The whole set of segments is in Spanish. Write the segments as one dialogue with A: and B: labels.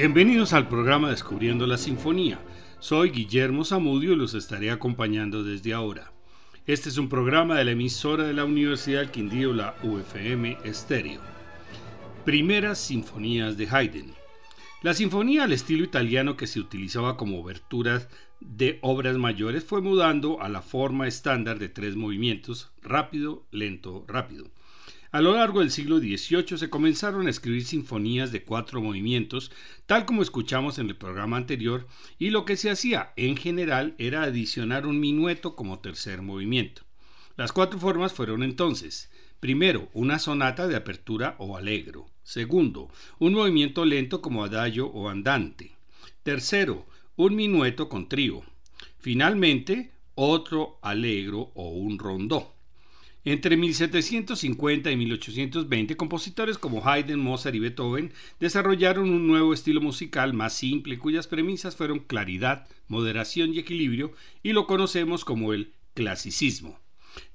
A: Bienvenidos al programa Descubriendo la Sinfonía. Soy Guillermo Zamudio y los estaré acompañando desde ahora. Este es un programa de la emisora de la Universidad del Quindío, la UFM Estéreo. Primeras Sinfonías de Haydn. La sinfonía al estilo italiano que se utilizaba como oberturas de obras mayores fue mudando a la forma estándar de tres movimientos, rápido, lento, rápido. A lo largo del siglo XVIII se comenzaron a escribir sinfonías de cuatro movimientos, tal como escuchamos en el programa anterior, y lo que se hacía en general era adicionar un minueto como tercer movimiento. Las cuatro formas fueron entonces, primero, una sonata de apertura o alegro, segundo, un movimiento lento como adagio o andante, tercero, un minueto con trío, finalmente, otro alegro o un rondó. Entre 1750 y 1820, compositores como Haydn, Mozart y Beethoven desarrollaron un nuevo estilo musical más simple cuyas premisas fueron claridad, moderación y equilibrio y lo conocemos como el clasicismo.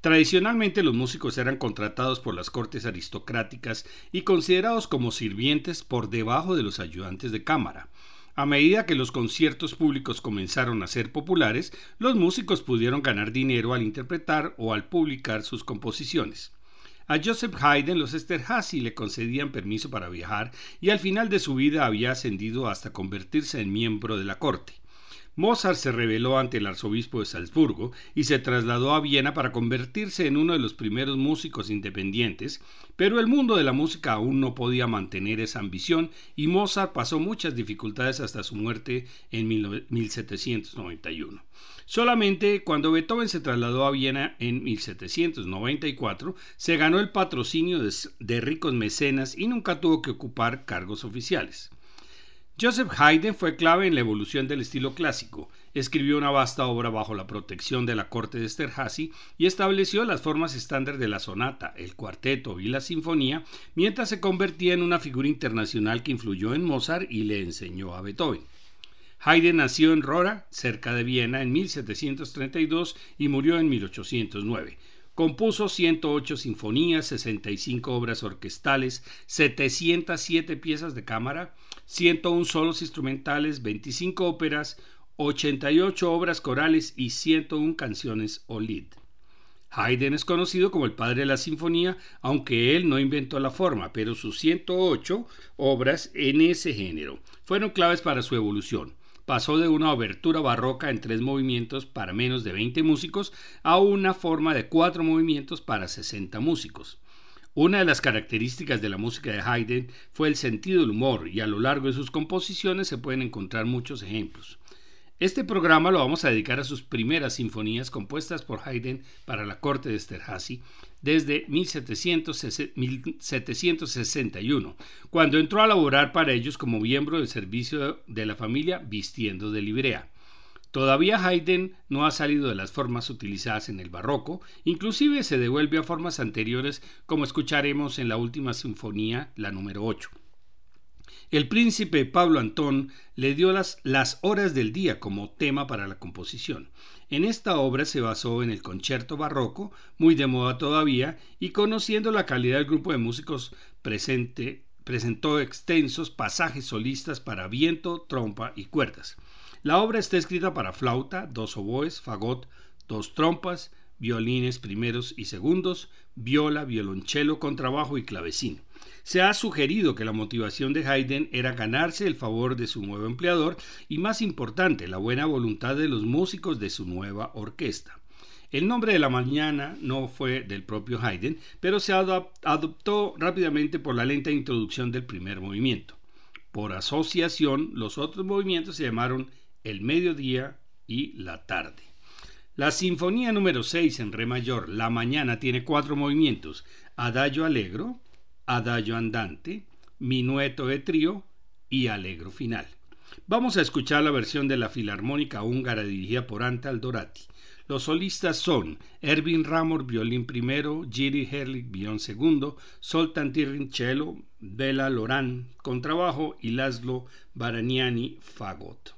A: Tradicionalmente los músicos eran contratados por las cortes aristocráticas y considerados como sirvientes por debajo de los ayudantes de cámara. A medida que los conciertos públicos comenzaron a ser populares, los músicos pudieron ganar dinero al interpretar o al publicar sus composiciones. A Joseph Haydn los Esterhazy le concedían permiso para viajar y al final de su vida había ascendido hasta convertirse en miembro de la corte. Mozart se rebeló ante el arzobispo de Salzburgo y se trasladó a Viena para convertirse en uno de los primeros músicos independientes, pero el mundo de la música aún no podía mantener esa ambición y Mozart pasó muchas dificultades hasta su muerte en 1791. Solamente cuando Beethoven se trasladó a Viena en 1794 se ganó el patrocinio de, ricos mecenas y nunca tuvo que ocupar cargos oficiales. Joseph Haydn fue clave en la evolución del estilo clásico. Escribió una vasta obra bajo la protección de la corte de Esterhazy y estableció las formas estándar de la sonata, el cuarteto y la sinfonía, mientras se convertía en una figura internacional que influyó en Mozart y le enseñó a Beethoven. Haydn nació en Rora, cerca de Viena, en 1732 y murió en 1809. Compuso 108 sinfonías, 65 obras orquestales, 707 piezas de cámara, 101 solos instrumentales, 25 óperas, 88 obras corales y 101 canciones o lead. Haydn es conocido como el padre de la sinfonía, aunque él no inventó la forma, pero sus 108 obras en ese género fueron claves para su evolución pasó de una obertura barroca en tres movimientos para menos de 20 músicos a una forma de cuatro movimientos para 60 músicos. Una de las características de la música de Haydn fue el sentido del humor y a lo largo de sus composiciones se pueden encontrar muchos ejemplos. Este programa lo vamos a dedicar a sus primeras sinfonías compuestas por Haydn para la corte de Esterhazy desde 1761, cuando entró a laborar para ellos como miembro del servicio de la familia vistiendo de librea. Todavía Haydn no ha salido de las formas utilizadas en el barroco, inclusive se devuelve a formas anteriores como escucharemos en la última sinfonía, la número 8. El príncipe Pablo Antón le dio las, horas del día como tema para la composición. En esta obra se basó en el concierto barroco, muy de moda todavía, y conociendo la calidad del grupo de músicos presente, presentó extensos pasajes solistas para viento, trompa y cuerdas. La obra está escrita para flauta, dos oboes, fagot, dos trompas, violines primeros y segundos, viola, violonchelo, contrabajo y clavecín. Se ha sugerido que la motivación de Haydn era ganarse el favor de su nuevo empleador y, más importante, la buena voluntad de los músicos de su nueva orquesta. El nombre de la mañana no fue del propio Haydn, pero se adoptó rápidamente por la lenta introducción del primer movimiento. Por asociación, los otros movimientos se llamaron el mediodía y la tarde. La sinfonía número 6 en re mayor, La mañana, tiene cuatro movimientos: Adagio allegro, adagio andante, minueto de trío y alegro final. Vamos a escuchar la versión de la Filarmónica Húngara dirigida por Anta Aldorati. Los solistas son Erwin Ramor, violín primero, Giri Herlich, violín segundo, Soltan Tirrin, cello, Bela Lorán, contrabajo y Laszlo Baraniani, fagot.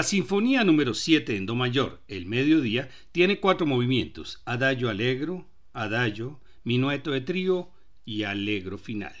A: La Sinfonía número 7 en Do mayor, el mediodía, tiene cuatro movimientos: Adagio Allegro, Adagio, Minueto de trío y Allegro final.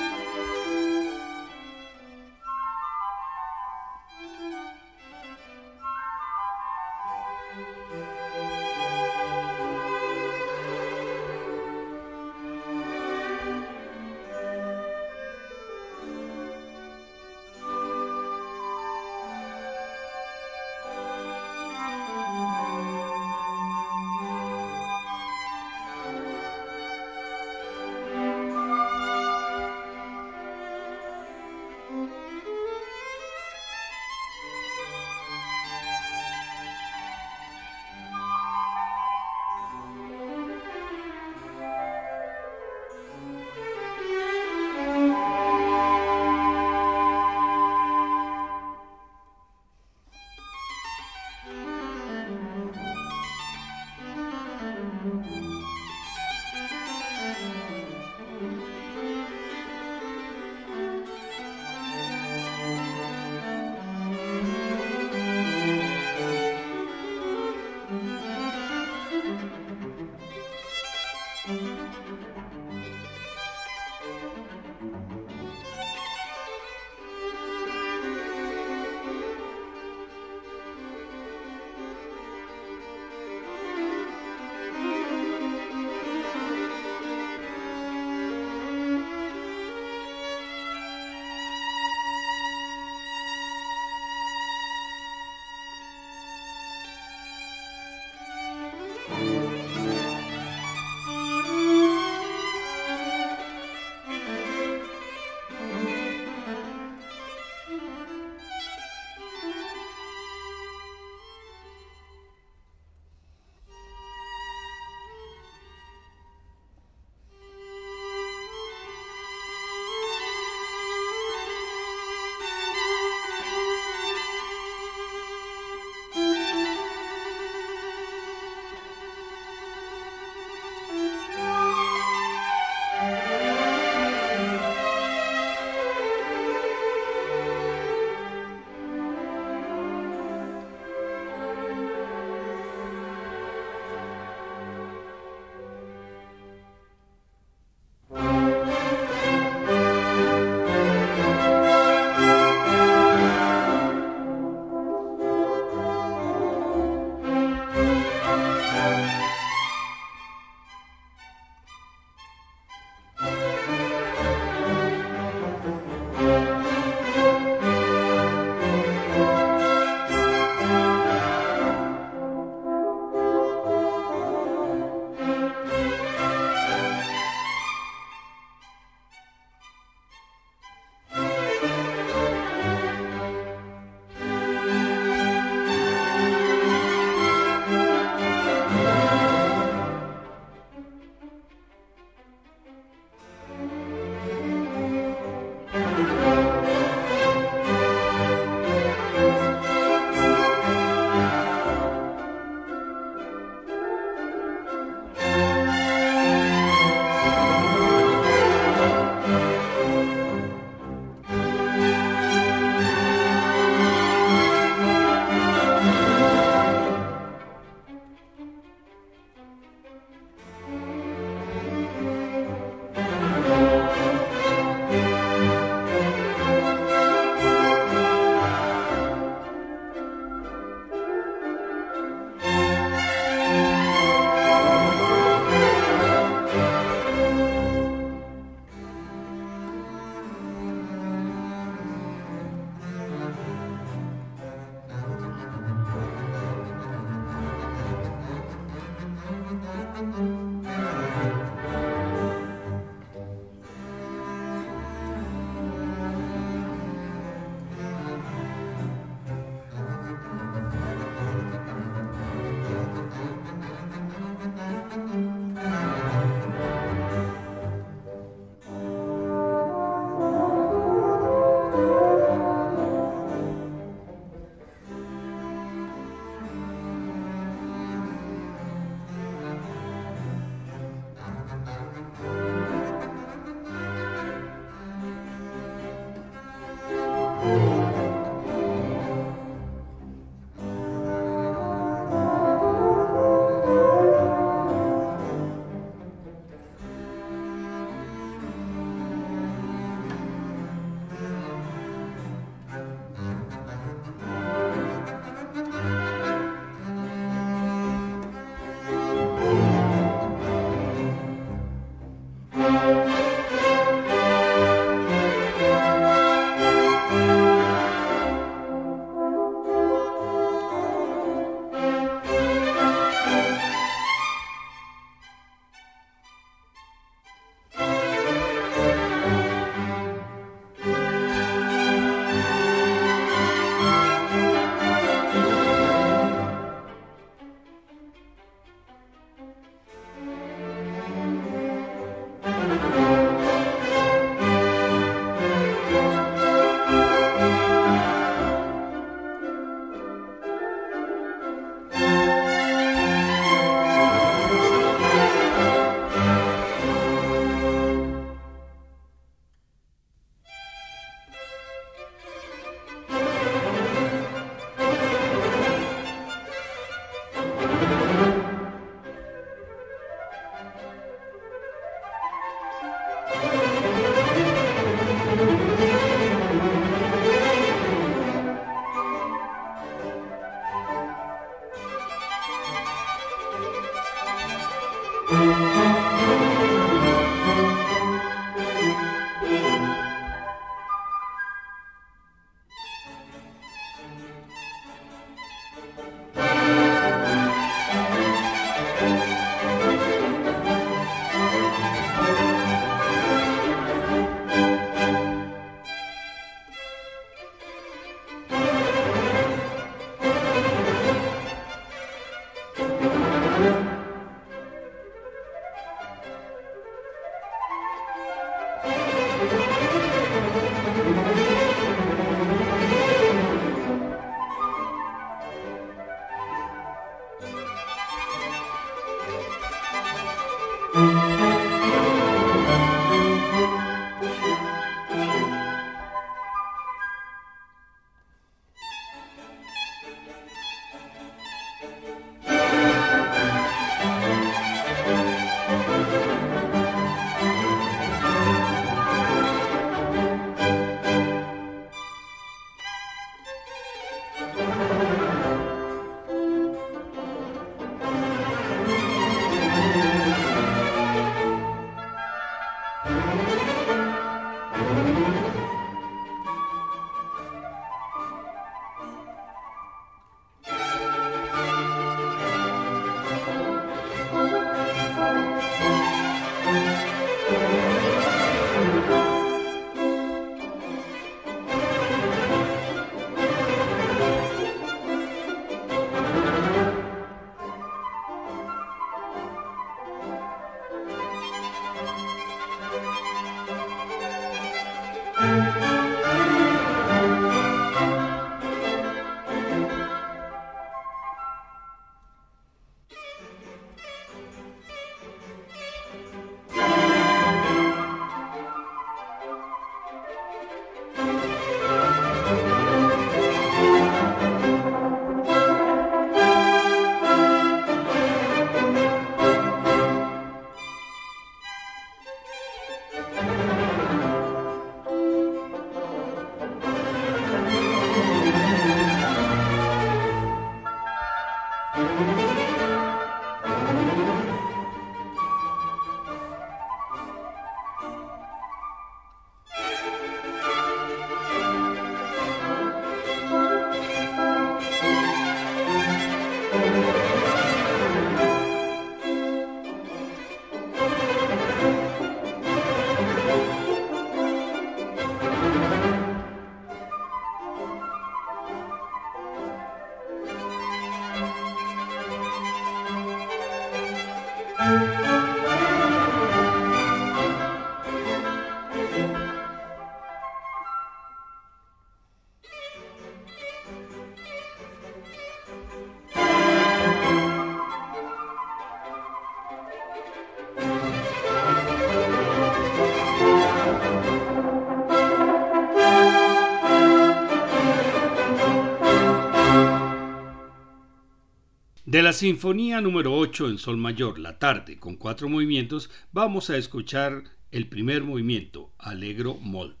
A: La Sinfonía número 8 en Sol Mayor, la tarde, con cuatro movimientos, vamos a escuchar el primer movimiento, Alegro Molto.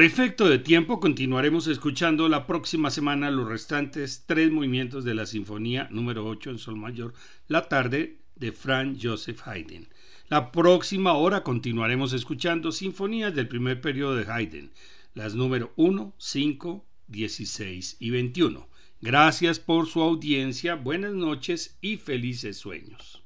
A: Por efecto de tiempo, continuaremos escuchando la próxima semana los restantes tres movimientos de la Sinfonía número 8 en Sol Mayor, la tarde de Franz Joseph Haydn. La próxima hora continuaremos escuchando sinfonías del primer periodo de Haydn, las número 1, 5, 16 y 21. Gracias por su audiencia, buenas noches y felices sueños.